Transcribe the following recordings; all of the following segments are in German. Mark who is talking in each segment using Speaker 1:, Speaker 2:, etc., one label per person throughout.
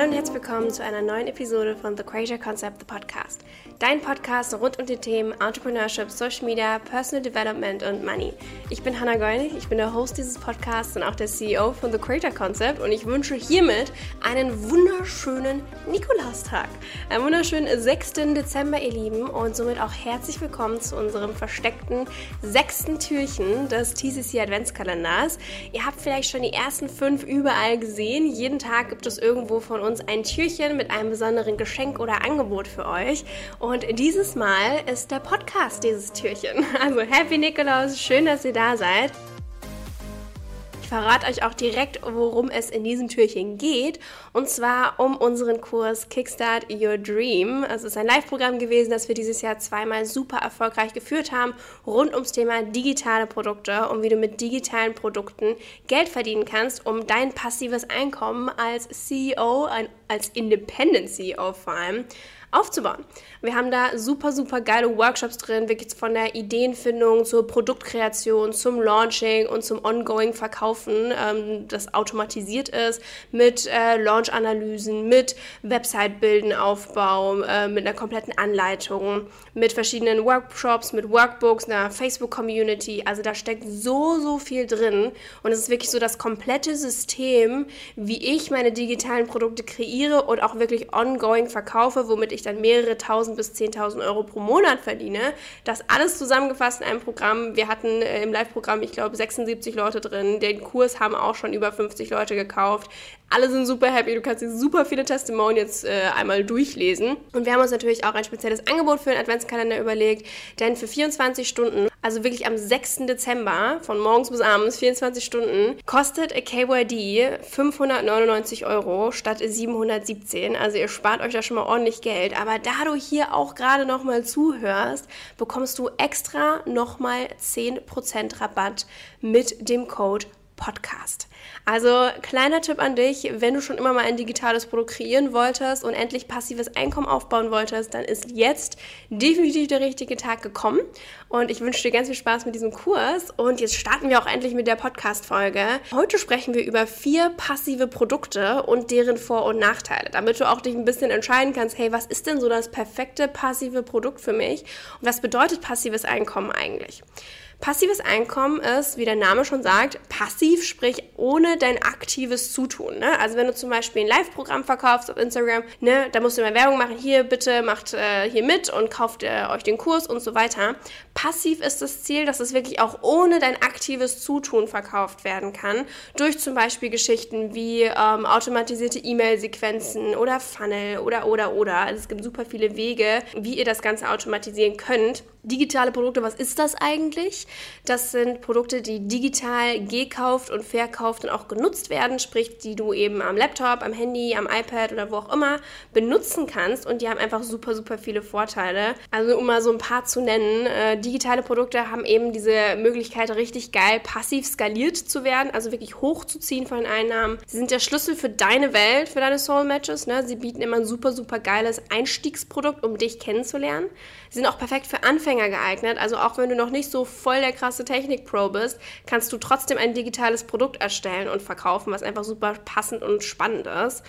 Speaker 1: Hallo und herzlich willkommen zu einer neuen Episode von The Creator Concept, the Podcast. Dein Podcast rund um die Themen Entrepreneurship, Social Media, Personal Development und Money. Ich bin Hannah Gollnig, ich bin der Host dieses Podcasts und auch der CEO von The Creator Concept und ich wünsche hiermit einen wunderschönen Nikolaustag. Einen wunderschönen 6. Dezember, ihr Lieben, und somit auch herzlich willkommen zu unserem versteckten sechsten Türchen des TCC Adventskalenders. Ihr habt vielleicht schon die ersten fünf überall gesehen. Jeden Tag gibt es irgendwo von von uns ein Türchen mit einem besonderen Geschenk oder Angebot für euch. Und dieses Mal ist der Podcast dieses Türchen. Also Happy Nikolaus, schön, dass ihr da seid verrate euch auch direkt, worum es in diesem Türchen geht. Und zwar um unseren Kurs Kickstart Your Dream. Es ist ein Live-Programm gewesen, das wir dieses Jahr zweimal super erfolgreich geführt haben, rund ums Thema digitale Produkte und wie du mit digitalen Produkten Geld verdienen kannst, um dein passives Einkommen als CEO, als Independent CEO vor allem, aufzubauen. Wir haben da super, super geile Workshops drin, wirklich von der Ideenfindung zur Produktkreation, zum Launching und zum ongoing Verkaufen, ähm, das automatisiert ist, mit äh, Launch-Analysen, mit Website-Bilden, Aufbau, äh, mit einer kompletten Anleitung, mit verschiedenen Workshops, mit Workbooks, einer Facebook-Community. Also da steckt so, so viel drin und es ist wirklich so das komplette System, wie ich meine digitalen Produkte kreiere und auch wirklich ongoing verkaufe, womit ich ich dann mehrere tausend bis zehntausend Euro pro Monat verdiene. Das alles zusammengefasst in einem Programm. Wir hatten äh, im Live-Programm, ich glaube, 76 Leute drin. Den Kurs haben auch schon über 50 Leute gekauft. Alle sind super happy. Du kannst dir super viele Testimonials äh, einmal durchlesen. Und wir haben uns natürlich auch ein spezielles Angebot für den Adventskalender überlegt. Denn für 24 Stunden, also wirklich am 6. Dezember, von morgens bis abends, 24 Stunden, kostet a KYD 599 Euro statt 717. Also ihr spart euch da schon mal ordentlich Geld. Aber da du hier auch gerade nochmal zuhörst, bekommst du extra nochmal 10% Rabatt mit dem Code Podcast. Also kleiner Tipp an dich, wenn du schon immer mal ein digitales Produkt kreieren wolltest und endlich passives Einkommen aufbauen wolltest, dann ist jetzt definitiv der richtige Tag gekommen und ich wünsche dir ganz viel Spaß mit diesem Kurs und jetzt starten wir auch endlich mit der Podcast-Folge. Heute sprechen wir über vier passive Produkte und deren Vor- und Nachteile, damit du auch dich ein bisschen entscheiden kannst, hey, was ist denn so das perfekte passive Produkt für mich und was bedeutet passives Einkommen eigentlich? Passives Einkommen ist, wie der Name schon sagt, passiv, sprich ohne dein aktives Zutun. Ne? Also wenn du zum Beispiel ein Live-Programm verkaufst auf Instagram, ne, da musst du immer Werbung machen, hier bitte macht äh, hier mit und kauft äh, euch den Kurs und so weiter. Passiv ist das Ziel, dass es wirklich auch ohne dein aktives Zutun verkauft werden kann, durch zum Beispiel Geschichten wie ähm, automatisierte E-Mail-Sequenzen oder Funnel oder oder oder. Also es gibt super viele Wege, wie ihr das Ganze automatisieren könnt. Digitale Produkte, was ist das eigentlich? Das sind Produkte, die digital gekauft und verkauft und auch genutzt werden, sprich, die du eben am Laptop, am Handy, am iPad oder wo auch immer benutzen kannst und die haben einfach super, super viele Vorteile. Also um mal so ein paar zu nennen, äh, digitale Produkte haben eben diese Möglichkeit, richtig geil passiv skaliert zu werden, also wirklich hochzuziehen von den Einnahmen. Sie sind der Schlüssel für deine Welt, für deine Soul Matches. Ne? Sie bieten immer ein super, super geiles Einstiegsprodukt, um dich kennenzulernen. Sie sind auch perfekt für Anfänger geeignet. Also auch wenn du noch nicht so voll der krasse Technik-Pro bist, kannst du trotzdem ein digitales Produkt erstellen und verkaufen, was einfach super passend und spannend ist.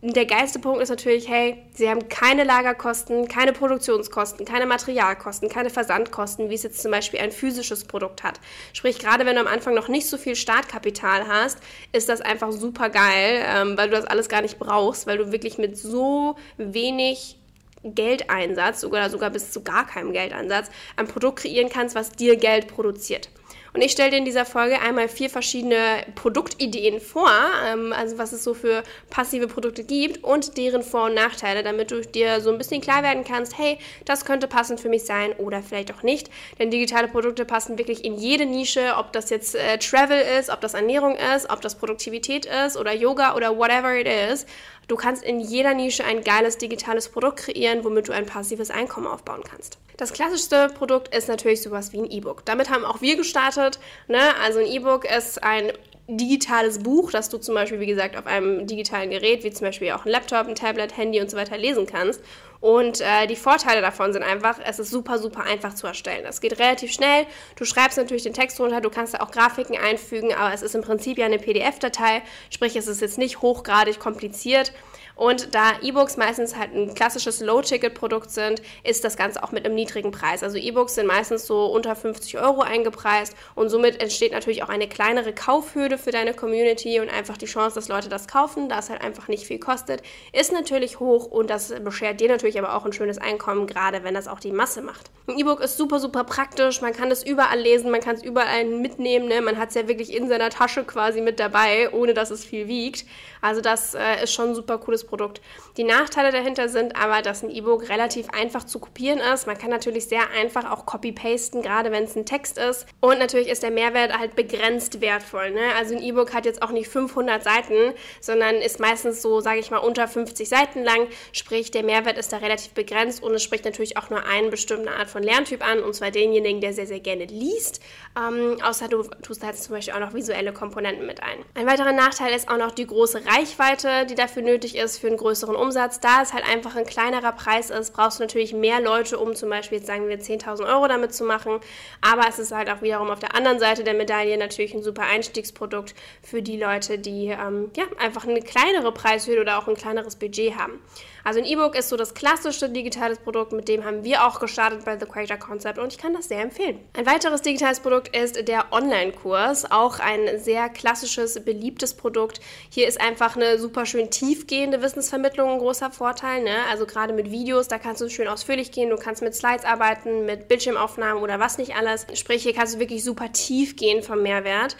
Speaker 1: Der geilste Punkt ist natürlich, hey, sie haben keine Lagerkosten, keine Produktionskosten, keine Materialkosten, keine Versandkosten, wie es jetzt zum Beispiel ein physisches Produkt hat. Sprich, gerade wenn du am Anfang noch nicht so viel Startkapital hast, ist das einfach super geil, ähm, weil du das alles gar nicht brauchst, weil du wirklich mit so wenig Geldeinsatz oder sogar bis zu gar keinem Geldeinsatz ein Produkt kreieren kannst, was dir Geld produziert. Und ich stelle dir in dieser Folge einmal vier verschiedene Produktideen vor, ähm, also was es so für passive Produkte gibt und deren Vor- und Nachteile, damit du dir so ein bisschen klar werden kannst, hey, das könnte passend für mich sein oder vielleicht auch nicht. Denn digitale Produkte passen wirklich in jede Nische, ob das jetzt äh, Travel ist, ob das Ernährung ist, ob das Produktivität ist oder Yoga oder whatever it is. Du kannst in jeder Nische ein geiles digitales Produkt kreieren, womit du ein passives Einkommen aufbauen kannst. Das klassischste Produkt ist natürlich sowas wie ein E-Book. Damit haben auch wir gestartet. Ne? Also ein E-Book ist ein digitales Buch, das du zum Beispiel, wie gesagt, auf einem digitalen Gerät, wie zum Beispiel auch ein Laptop, ein Tablet, Handy und so weiter lesen kannst. Und äh, die Vorteile davon sind einfach, es ist super, super einfach zu erstellen. Es geht relativ schnell. Du schreibst natürlich den Text runter, du kannst da auch Grafiken einfügen, aber es ist im Prinzip ja eine PDF-Datei, sprich, es ist jetzt nicht hochgradig kompliziert. Und da E-Books meistens halt ein klassisches Low-Ticket-Produkt sind, ist das Ganze auch mit einem niedrigen Preis. Also E-Books sind meistens so unter 50 Euro eingepreist und somit entsteht natürlich auch eine kleinere Kaufhürde für deine Community und einfach die Chance, dass Leute das kaufen, da es halt einfach nicht viel kostet, ist natürlich hoch und das beschert dir natürlich aber auch ein schönes Einkommen, gerade wenn das auch die Masse macht. Ein E-Book ist super, super praktisch, man kann es überall lesen, man kann es überall mitnehmen, ne? man hat es ja wirklich in seiner Tasche quasi mit dabei, ohne dass es viel wiegt. Also das äh, ist schon ein super cooles Produkt. Die Nachteile dahinter sind aber, dass ein E-Book relativ einfach zu kopieren ist. Man kann natürlich sehr einfach auch copy-pasten, gerade wenn es ein Text ist. Und natürlich ist der Mehrwert halt begrenzt wertvoll. Ne? Also ein E-Book hat jetzt auch nicht 500 Seiten, sondern ist meistens so, sage ich mal, unter 50 Seiten lang. Sprich, der Mehrwert ist da relativ begrenzt und es spricht natürlich auch nur eine bestimmte Art von Lerntyp an, und zwar denjenigen, der sehr, sehr gerne liest. Ähm, außer du tust jetzt zum Beispiel auch noch visuelle Komponenten mit ein. Ein weiterer Nachteil ist auch noch die große Reichweite, die dafür nötig ist für einen größeren Umsatz. Da es halt einfach ein kleinerer Preis ist, brauchst du natürlich mehr Leute, um zum Beispiel, jetzt sagen wir, 10.000 Euro damit zu machen. Aber es ist halt auch wiederum auf der anderen Seite der Medaille natürlich ein super Einstiegsprodukt für die Leute, die ähm, ja, einfach eine kleinere Preishöhe oder auch ein kleineres Budget haben. Also ein E-Book ist so das klassische digitales Produkt, mit dem haben wir auch gestartet bei The Creator Concept und ich kann das sehr empfehlen. Ein weiteres digitales Produkt ist der Online-Kurs, auch ein sehr klassisches, beliebtes Produkt. Hier ist einfach eine super schön tiefgehende Wissensvermittlung ein großer Vorteil. Ne? Also gerade mit Videos, da kannst du schön ausführlich gehen, du kannst mit Slides arbeiten, mit Bildschirmaufnahmen oder was nicht alles. Sprich, hier kannst du wirklich super tief gehen vom Mehrwert.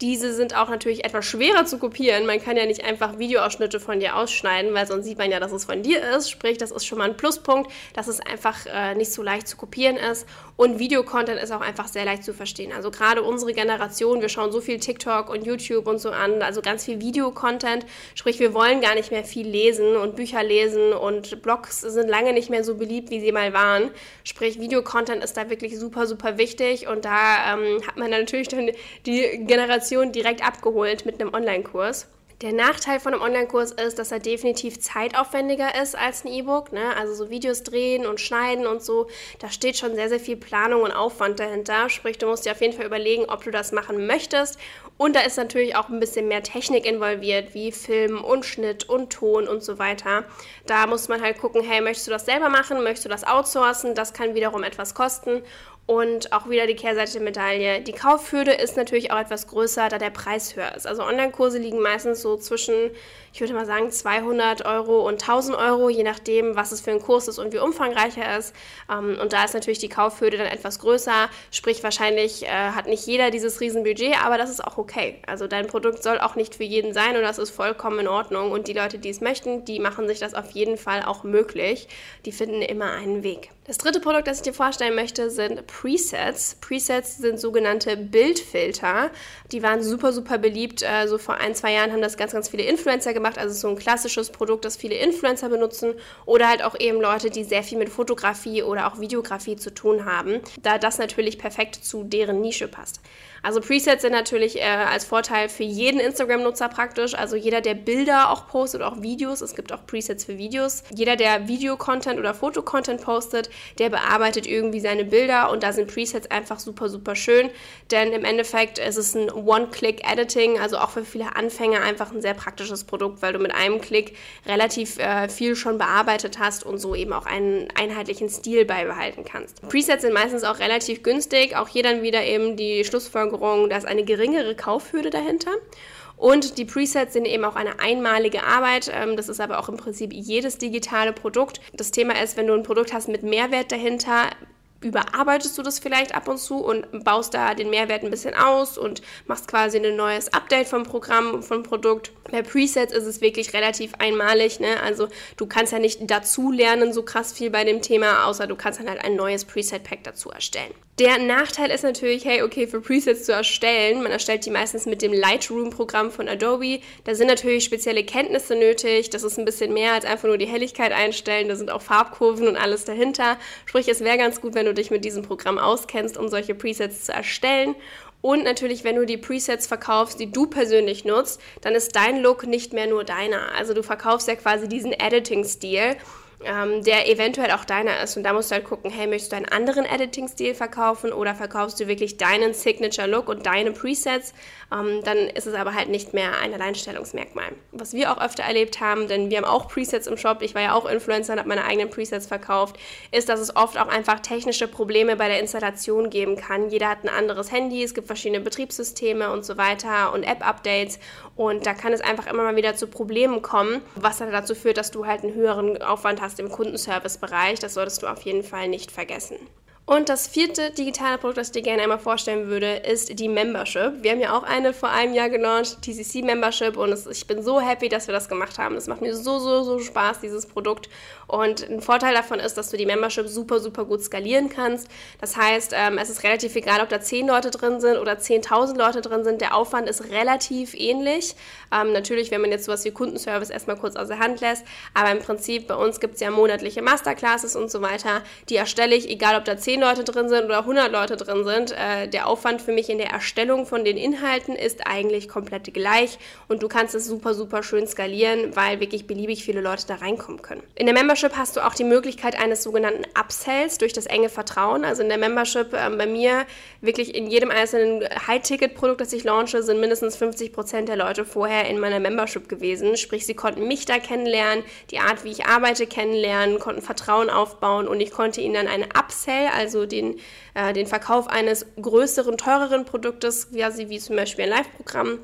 Speaker 1: Diese sind auch natürlich etwas schwerer zu kopieren. Man kann ja nicht einfach Videoausschnitte von dir ausschneiden, weil sonst sieht man ja, dass es von dir ist. Sprich, das ist schon mal ein Pluspunkt, dass es einfach äh, nicht so leicht zu kopieren ist. Und Videocontent ist auch einfach sehr leicht zu verstehen. Also gerade unsere Generation, wir schauen so viel TikTok und YouTube und so an, also ganz viel Videocontent. Sprich, wir wollen gar nicht mehr viel lesen und Bücher lesen und Blogs sind lange nicht mehr so beliebt, wie sie mal waren. Sprich, Videocontent ist da wirklich super, super wichtig und da ähm, hat man natürlich dann die Generation direkt abgeholt mit einem Online-Kurs. Der Nachteil von einem Online-Kurs ist, dass er definitiv zeitaufwendiger ist als ein E-Book. Ne? Also so Videos drehen und schneiden und so, da steht schon sehr, sehr viel Planung und Aufwand dahinter. Sprich, du musst dir auf jeden Fall überlegen, ob du das machen möchtest. Und da ist natürlich auch ein bisschen mehr Technik involviert, wie Film und Schnitt und Ton und so weiter. Da muss man halt gucken, hey, möchtest du das selber machen? Möchtest du das outsourcen? Das kann wiederum etwas kosten. Und auch wieder die Kehrseite der Medaille. Die Kaufhürde ist natürlich auch etwas größer, da der Preis höher ist. Also Online-Kurse liegen meistens so zwischen, ich würde mal sagen, 200 Euro und 1000 Euro, je nachdem, was es für ein Kurs ist und wie umfangreich er ist. Ähm, und da ist natürlich die Kaufhürde dann etwas größer. Sprich, wahrscheinlich äh, hat nicht jeder dieses Riesenbudget, aber das ist auch okay. Also dein Produkt soll auch nicht für jeden sein und das ist vollkommen in Ordnung. Und die Leute, die es möchten, die machen sich das auf jeden Fall auch möglich. Die finden immer einen Weg. Das dritte Produkt, das ich dir vorstellen möchte, sind Presets. Presets sind sogenannte Bildfilter. Die waren super, super beliebt. Äh, so vor ein, zwei Jahren haben das ganz, ganz viele Influencer gemacht. Also so ein klassisches Produkt, das viele Influencer benutzen. Oder halt auch eben Leute, die sehr viel mit Fotografie oder auch Videografie zu tun haben. Da das natürlich perfekt zu deren Nische passt. Also Presets sind natürlich äh, als Vorteil für jeden Instagram-Nutzer praktisch. Also jeder, der Bilder auch postet, auch Videos. Es gibt auch Presets für Videos. Jeder, der Video-Content oder Fotocontent postet, der bearbeitet irgendwie seine Bilder und da sind Presets einfach super, super schön. Denn im Endeffekt ist es ein One-Click-Editing, also auch für viele Anfänger einfach ein sehr praktisches Produkt, weil du mit einem Klick relativ äh, viel schon bearbeitet hast und so eben auch einen einheitlichen Stil beibehalten kannst. Presets sind meistens auch relativ günstig. Auch hier dann wieder eben die Schlussfolgerung, Schlussfolgerung, da ist eine geringere Kaufhürde dahinter. Und die Presets sind eben auch eine einmalige Arbeit. Ähm, das ist aber auch im Prinzip jedes digitale Produkt. Das Thema ist, wenn du ein Produkt hast mit Mehrwert dahinter, überarbeitest du das vielleicht ab und zu und baust da den Mehrwert ein bisschen aus und machst quasi ein neues Update vom Programm, vom Produkt. Bei Presets ist es wirklich relativ einmalig, ne? Also du kannst ja nicht dazu lernen so krass viel bei dem Thema, außer du kannst dann halt ein neues Preset-Pack dazu erstellen. Der Nachteil ist natürlich, hey, okay, für Presets zu erstellen, man erstellt die meistens mit dem Lightroom-Programm von Adobe. Da sind natürlich spezielle Kenntnisse nötig. Das ist ein bisschen mehr als einfach nur die Helligkeit einstellen. Da sind auch Farbkurven und alles dahinter. Sprich, es wäre ganz gut, wenn du dich mit diesem Programm auskennst, um solche Presets zu erstellen. Und natürlich, wenn du die Presets verkaufst, die du persönlich nutzt, dann ist dein Look nicht mehr nur deiner. Also du verkaufst ja quasi diesen Editing-Stil ähm, der eventuell auch deiner ist. Und da musst du halt gucken, hey, möchtest du einen anderen Editing-Stil verkaufen oder verkaufst du wirklich deinen Signature-Look und deine Presets? Ähm, dann ist es aber halt nicht mehr ein Alleinstellungsmerkmal. Was wir auch öfter erlebt haben, denn wir haben auch Presets im Shop, ich war ja auch Influencer und habe meine eigenen Presets verkauft, ist, dass es oft auch einfach technische Probleme bei der Installation geben kann. Jeder hat ein anderes Handy, es gibt verschiedene Betriebssysteme und so weiter und App-Updates und da kann es einfach immer mal wieder zu Problemen kommen, was dann dazu führt, dass du halt einen höheren Aufwand hast im Kundenservice-Bereich. Das solltest du auf jeden Fall nicht vergessen. Und das vierte digitale Produkt, das ich dir gerne einmal vorstellen würde, ist die Membership. Wir haben ja auch eine vor einem Jahr gelauncht, TCC Membership, und es, ich bin so happy, dass wir das gemacht haben. Es macht mir so, so, so Spaß, dieses Produkt. Und ein Vorteil davon ist, dass du die Membership super, super gut skalieren kannst. Das heißt, ähm, es ist relativ egal, ob da 10 Leute drin sind oder 10.000 Leute drin sind. Der Aufwand ist relativ ähnlich. Ähm, natürlich, wenn man jetzt sowas wie Kundenservice erstmal kurz aus der Hand lässt. Aber im Prinzip, bei uns gibt es ja monatliche Masterclasses und so weiter. Die erstelle ich, egal ob da 10 Leute drin sind oder 100 Leute drin sind. Äh, der Aufwand für mich in der Erstellung von den Inhalten ist eigentlich komplett gleich. Und du kannst es super, super schön skalieren, weil wirklich beliebig viele Leute da reinkommen können. In der Membership hast du auch die Möglichkeit eines sogenannten Upsells durch das enge Vertrauen. Also in der Membership ähm, bei mir wirklich in jedem einzelnen High-Ticket-Produkt, das ich launche, sind mindestens 50 Prozent der Leute vorher in meiner Membership gewesen. Sprich, sie konnten mich da kennenlernen, die Art, wie ich arbeite, kennenlernen, konnten Vertrauen aufbauen und ich konnte ihnen dann einen Upsell, also den, äh, den Verkauf eines größeren, teureren Produktes, quasi wie zum Beispiel ein Live-Programm,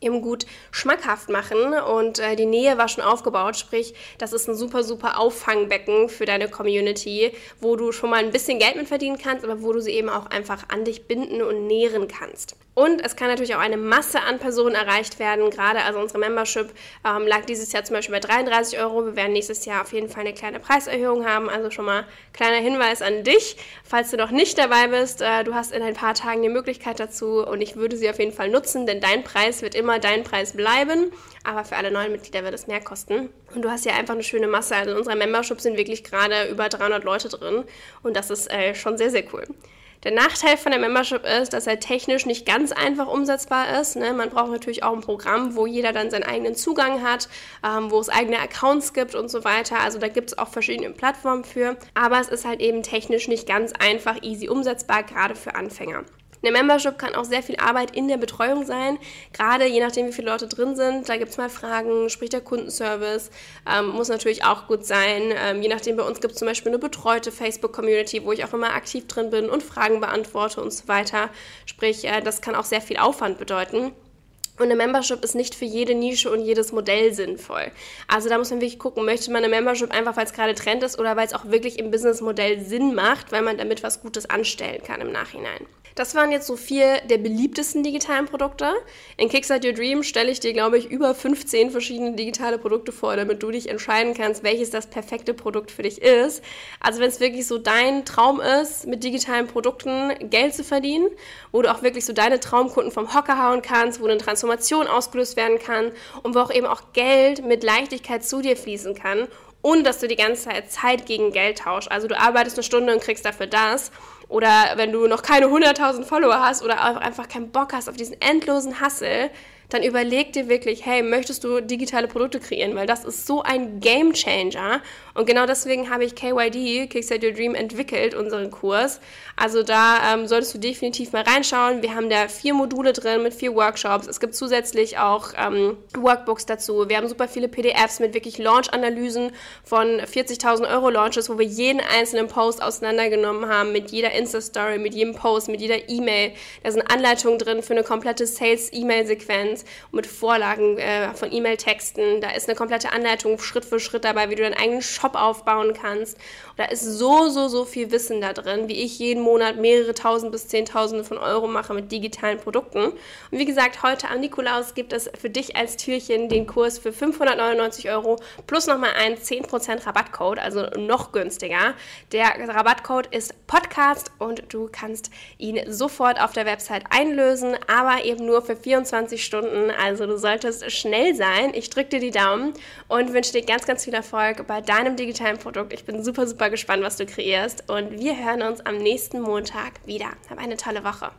Speaker 1: eben gut schmackhaft machen und äh, die Nähe war schon aufgebaut, sprich, das ist ein super, super Auffangbecken für deine Community, wo du schon mal ein bisschen Geld mit verdienen kannst, aber wo du sie eben auch einfach an dich binden und nähren kannst. Und es kann natürlich auch eine Masse an Personen erreicht werden. Gerade also unsere Membership ähm, lag dieses Jahr zum Beispiel bei 33 Euro. Wir werden nächstes Jahr auf jeden Fall eine kleine Preiserhöhung haben. Also schon mal kleiner Hinweis an dich, falls du noch nicht dabei bist. Äh, du hast in ein paar Tagen die Möglichkeit dazu und ich würde sie auf jeden Fall nutzen, denn dein Preis wird immer dein Preis bleiben. Aber für alle neuen Mitglieder wird es mehr kosten. Und du hast ja einfach eine schöne Masse. Also in unserer Membership sind wirklich gerade über 300 Leute drin und das ist äh, schon sehr, sehr cool. Der Nachteil von der Membership ist, dass er technisch nicht ganz einfach umsetzbar ist. Ne? Man braucht natürlich auch ein Programm, wo jeder dann seinen eigenen Zugang hat, ähm, wo es eigene Accounts gibt und so weiter. Also da gibt es auch verschiedene Plattformen für. Aber es ist halt eben technisch nicht ganz einfach easy umsetzbar, gerade für Anfänger. Eine Membership kann auch sehr viel Arbeit in der Betreuung sein, gerade je nachdem, wie viele Leute drin sind. Da gibt es mal Fragen, spricht der Kundenservice, ähm, muss natürlich auch gut sein. Ähm, je nachdem, bei uns gibt es zum Beispiel eine betreute Facebook-Community, wo ich auch immer aktiv drin bin und Fragen beantworte und so weiter. Sprich, äh, das kann auch sehr viel Aufwand bedeuten. Und eine Membership ist nicht für jede Nische und jedes Modell sinnvoll. Also da muss man wirklich gucken, möchte man eine Membership einfach, weil es gerade Trend ist oder weil es auch wirklich im Businessmodell Sinn macht, weil man damit was Gutes anstellen kann im Nachhinein. Das waren jetzt so vier der beliebtesten digitalen Produkte. In Kickstart Your Dream stelle ich dir, glaube ich, über 15 verschiedene digitale Produkte vor, damit du dich entscheiden kannst, welches das perfekte Produkt für dich ist. Also wenn es wirklich so dein Traum ist, mit digitalen Produkten Geld zu verdienen, wo du auch wirklich so deine Traumkunden vom Hocker hauen kannst, wo eine Transformation ausgelöst werden kann und wo auch eben auch Geld mit Leichtigkeit zu dir fließen kann ohne dass du die ganze Zeit Zeit gegen Geld tauschst. Also du arbeitest eine Stunde und kriegst dafür das oder wenn du noch keine 100.000 Follower hast oder einfach keinen Bock hast auf diesen endlosen Hassel, dann überleg dir wirklich, hey, möchtest du digitale Produkte kreieren? Weil das ist so ein Game Changer. Und genau deswegen habe ich KYD, Kickstart Your Dream, entwickelt, unseren Kurs. Also da ähm, solltest du definitiv mal reinschauen. Wir haben da vier Module drin mit vier Workshops. Es gibt zusätzlich auch ähm, Workbooks dazu. Wir haben super viele PDFs mit wirklich Launch-Analysen von 40.000 Euro Launches, wo wir jeden einzelnen Post auseinandergenommen haben, mit jeder Insta-Story, mit jedem Post, mit jeder E-Mail. Da sind Anleitungen drin für eine komplette Sales-E-Mail-Sequenz mit Vorlagen äh, von E-Mail-Texten. Da ist eine komplette Anleitung Schritt für Schritt dabei, wie du deinen eigenen Shop aufbauen kannst. Und da ist so, so, so viel Wissen da drin, wie ich jeden Monat mehrere tausend bis zehntausende von Euro mache mit digitalen Produkten. Und wie gesagt, heute am Nikolaus gibt es für dich als Türchen den Kurs für 599 Euro plus nochmal einen 10% Rabattcode, also noch günstiger. Der Rabattcode ist Podcast und du kannst ihn sofort auf der Website einlösen, aber eben nur für 24 Stunden. Also du solltest schnell sein. Ich drücke dir die Daumen und wünsche dir ganz, ganz viel Erfolg bei deinem digitalen Produkt. Ich bin super, super gespannt, was du kreierst und wir hören uns am nächsten Montag wieder. Hab eine tolle Woche.